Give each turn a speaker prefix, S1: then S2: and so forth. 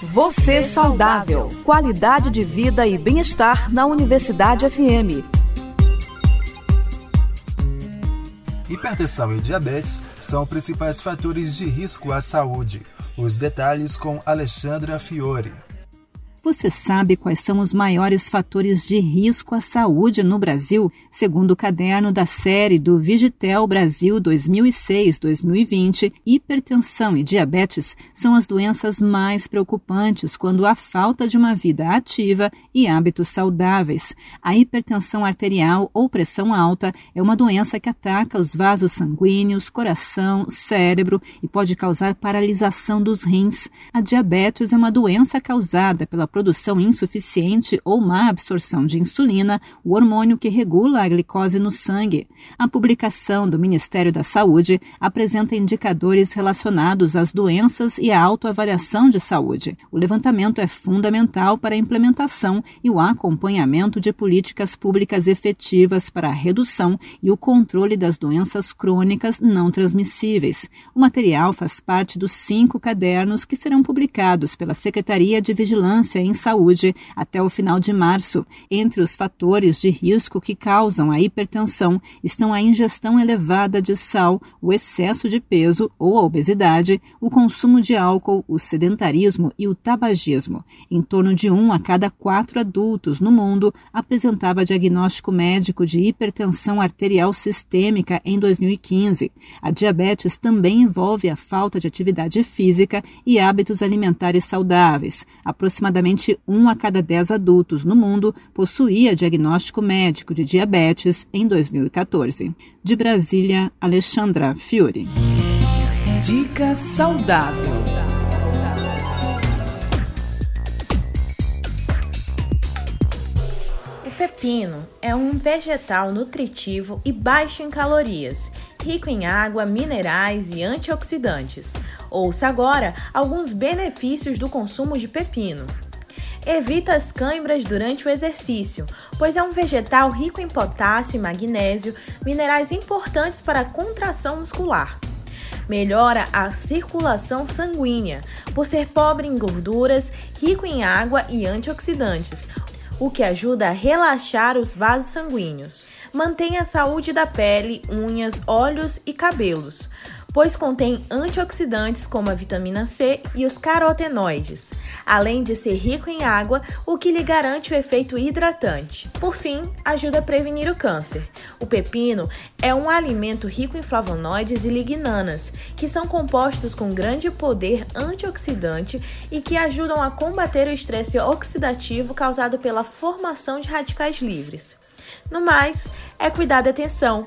S1: Você saudável. Qualidade de vida e bem-estar na Universidade FM.
S2: Hipertensão e diabetes são principais fatores de risco à saúde. Os detalhes com Alexandra Fiore.
S3: Você sabe quais são os maiores fatores de risco à saúde no Brasil, segundo o caderno da série do Vigitel Brasil 2006-2020? Hipertensão e diabetes são as doenças mais preocupantes quando há falta de uma vida ativa e hábitos saudáveis. A hipertensão arterial ou pressão alta é uma doença que ataca os vasos sanguíneos, coração, cérebro e pode causar paralisação dos rins. A diabetes é uma doença causada pela produção insuficiente ou má absorção de insulina, o hormônio que regula a glicose no sangue. A publicação do Ministério da Saúde apresenta indicadores relacionados às doenças e à autoavaliação de saúde. O levantamento é fundamental para a implementação e o acompanhamento de políticas públicas efetivas para a redução e o controle das doenças crônicas não transmissíveis. O material faz parte dos cinco cadernos que serão publicados pela Secretaria de Vigilância em saúde até o final de março. Entre os fatores de risco que causam a hipertensão estão a ingestão elevada de sal, o excesso de peso ou a obesidade, o consumo de álcool, o sedentarismo e o tabagismo. Em torno de um a cada quatro adultos no mundo apresentava diagnóstico médico de hipertensão arterial sistêmica em 2015. A diabetes também envolve a falta de atividade física e hábitos alimentares saudáveis. Aproximadamente somente um a cada dez adultos no mundo possuía diagnóstico médico de diabetes em 2014. De Brasília, Alexandra Fiore.
S1: Dica saudável.
S4: O pepino é um vegetal nutritivo e baixo em calorias rico em água, minerais e antioxidantes. Ouça agora alguns benefícios do consumo de pepino. Evita as câimbras durante o exercício, pois é um vegetal rico em potássio e magnésio, minerais importantes para a contração muscular. Melhora a circulação sanguínea, por ser pobre em gorduras, rico em água e antioxidantes, o que ajuda a relaxar os vasos sanguíneos. Mantém a saúde da pele, unhas, olhos e cabelos pois contém antioxidantes como a vitamina C e os carotenoides, além de ser rico em água, o que lhe garante o efeito hidratante. Por fim, ajuda a prevenir o câncer. O pepino é um alimento rico em flavonoides e lignanas, que são compostos com grande poder antioxidante e que ajudam a combater o estresse oxidativo causado pela formação de radicais livres. No mais, é cuidar da atenção.